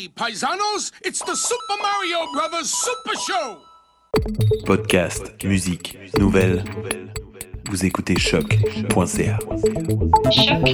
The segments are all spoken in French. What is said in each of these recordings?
Hey, paisanos, it's the Super Mario Brothers Super Show! Podcast, musique, nouvelles. Vous écoutez choc.ca. it.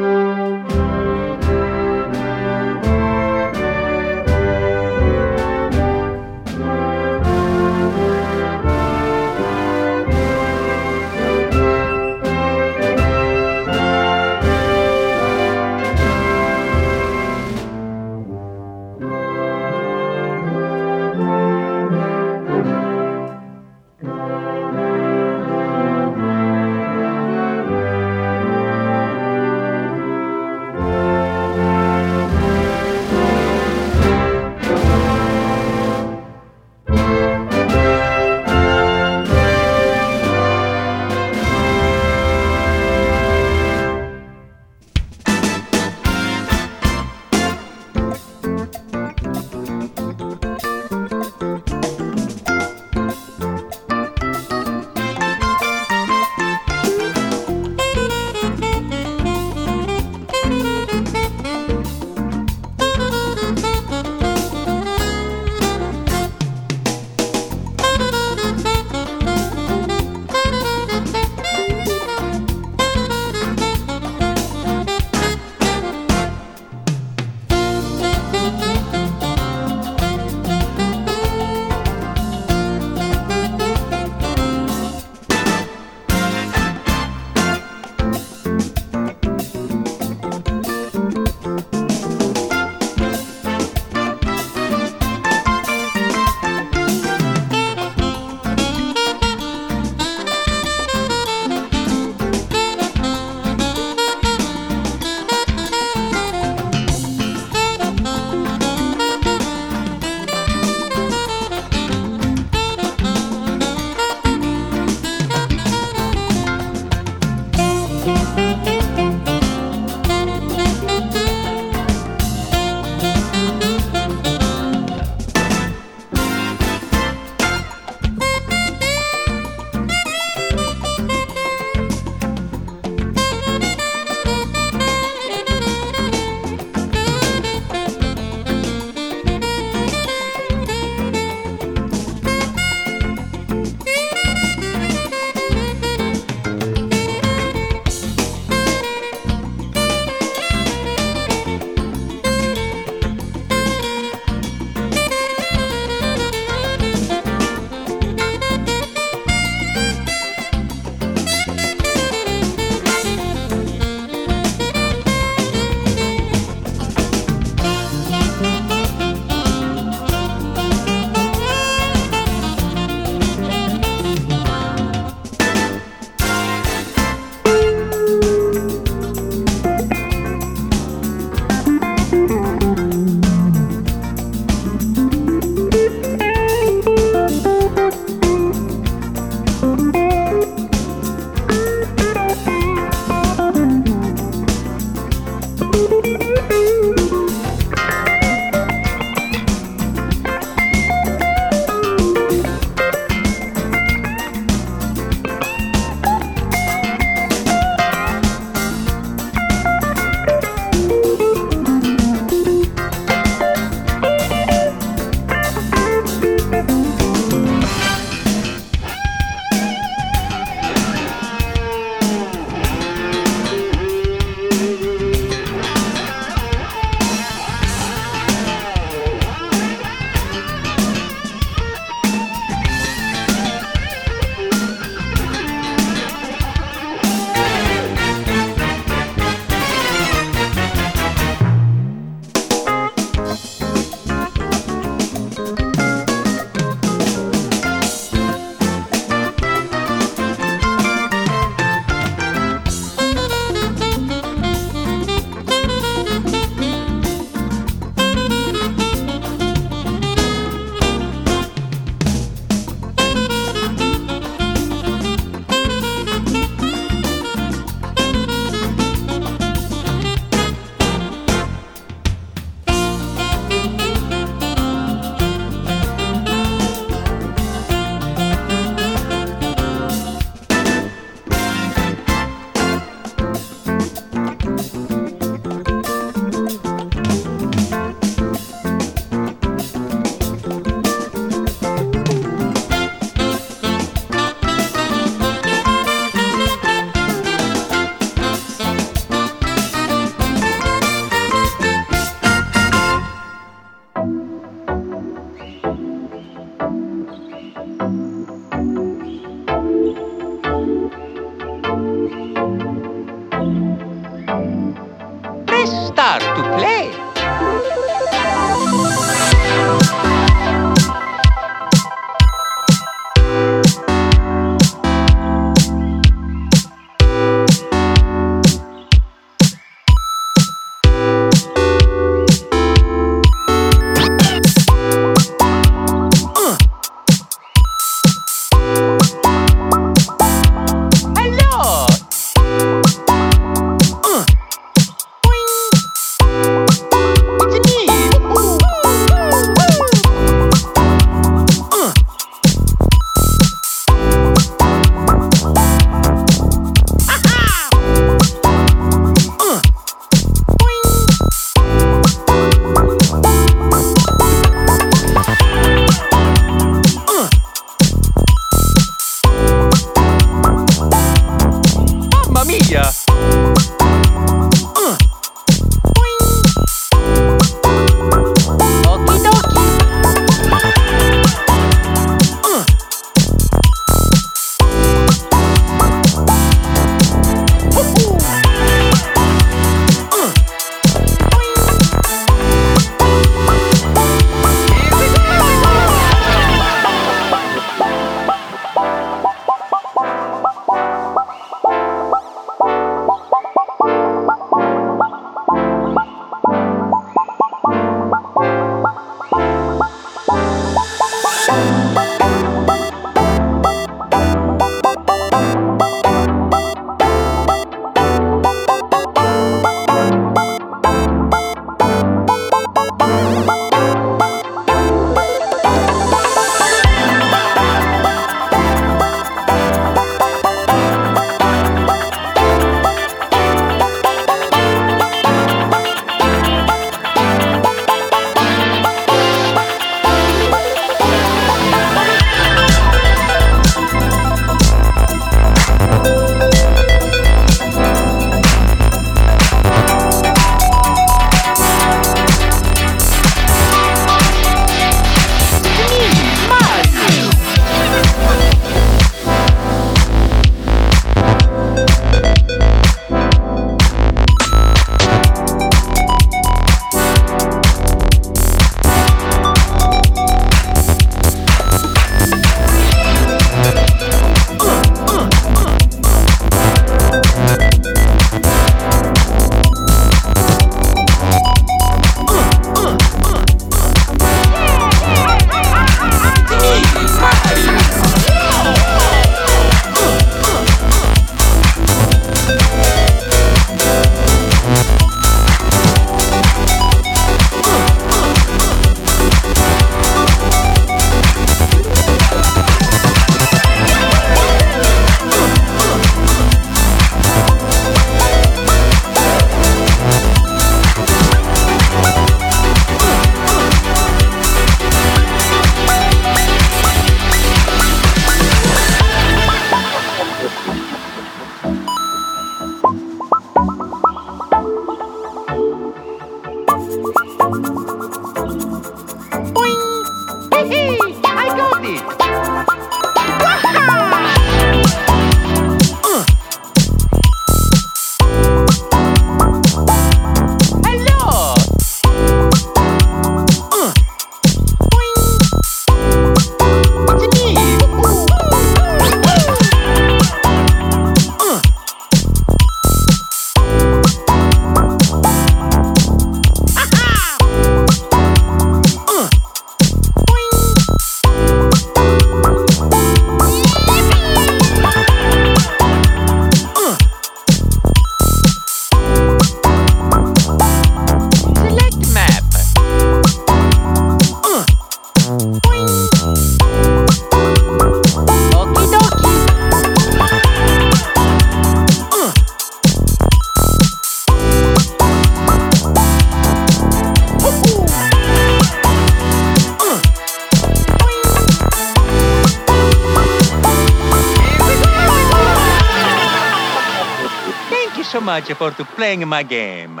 forward to playing my game.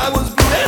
I was blessed.